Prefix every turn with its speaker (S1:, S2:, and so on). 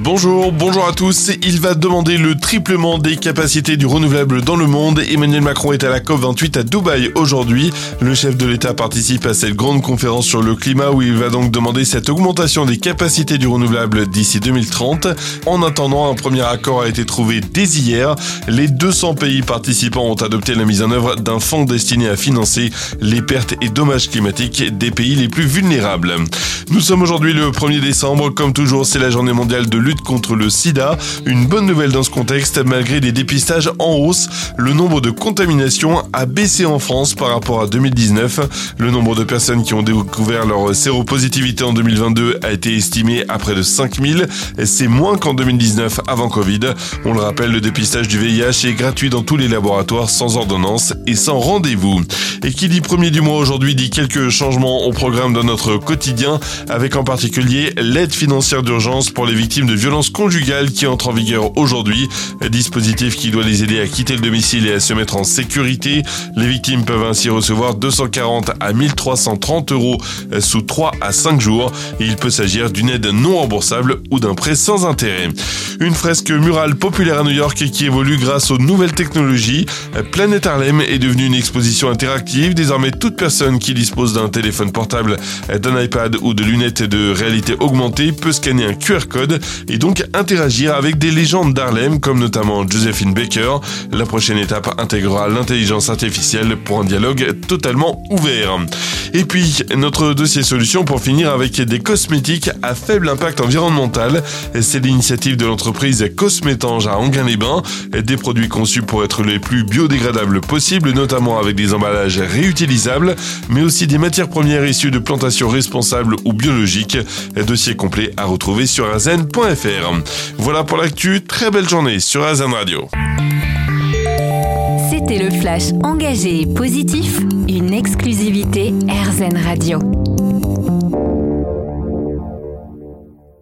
S1: Bonjour, bonjour à tous. Il va demander le triplement des capacités du renouvelable dans le monde. Emmanuel Macron est à la COP28 à Dubaï aujourd'hui. Le chef de l'État participe à cette grande conférence sur le climat où il va donc demander cette augmentation des capacités du renouvelable d'ici 2030. En attendant, un premier accord a été trouvé dès hier. Les 200 pays participants ont adopté la mise en œuvre d'un fonds destiné à financer les pertes et dommages climatiques des pays les plus vulnérables. Nous sommes aujourd'hui le 1er décembre. Comme toujours, c'est la journée mondiale de lutte contre le sida. Une bonne nouvelle dans ce contexte, malgré des dépistages en hausse, le nombre de contaminations a baissé en France par rapport à 2019. Le nombre de personnes qui ont découvert leur séropositivité en 2022 a été estimé à près de 5000. C'est moins qu'en 2019 avant Covid. On le rappelle, le dépistage du VIH est gratuit dans tous les laboratoires sans ordonnance et sans rendez-vous. Et qui dit premier du mois aujourd'hui dit quelques changements au programme de notre quotidien, avec en particulier l'aide financière d'urgence pour les victimes de violences conjugales qui entre en vigueur aujourd'hui. Dispositif qui doit les aider à quitter le domicile et à se mettre en sécurité. Les victimes peuvent ainsi recevoir 240 à 1330 euros sous 3 à 5 jours. Il peut s'agir d'une aide non remboursable ou d'un prêt sans intérêt. Une fresque murale populaire à New York qui évolue grâce aux nouvelles technologies. Planète Harlem est devenue une exposition interactive. Désormais, toute personne qui dispose d'un téléphone portable, d'un iPad ou de lunettes de réalité augmentée peut scanner un QR code et donc interagir avec des légendes d'Harlem comme notamment Josephine Baker. La prochaine étape intégrera l'intelligence artificielle pour un dialogue totalement ouvert. Et puis, notre dossier solution pour finir avec des cosmétiques à faible impact environnemental. C'est l'initiative de l'entreprise Cosmétange à Anguin-les-Bains. Des produits conçus pour être les plus biodégradables possibles, notamment avec des emballages réutilisables, mais aussi des matières premières issues de plantations responsables ou biologiques. Dossier complet à retrouver sur azen.fr. Voilà pour l'actu. Très belle journée sur Azen Radio.
S2: Le flash engagé et positif, une exclusivité RZN Radio.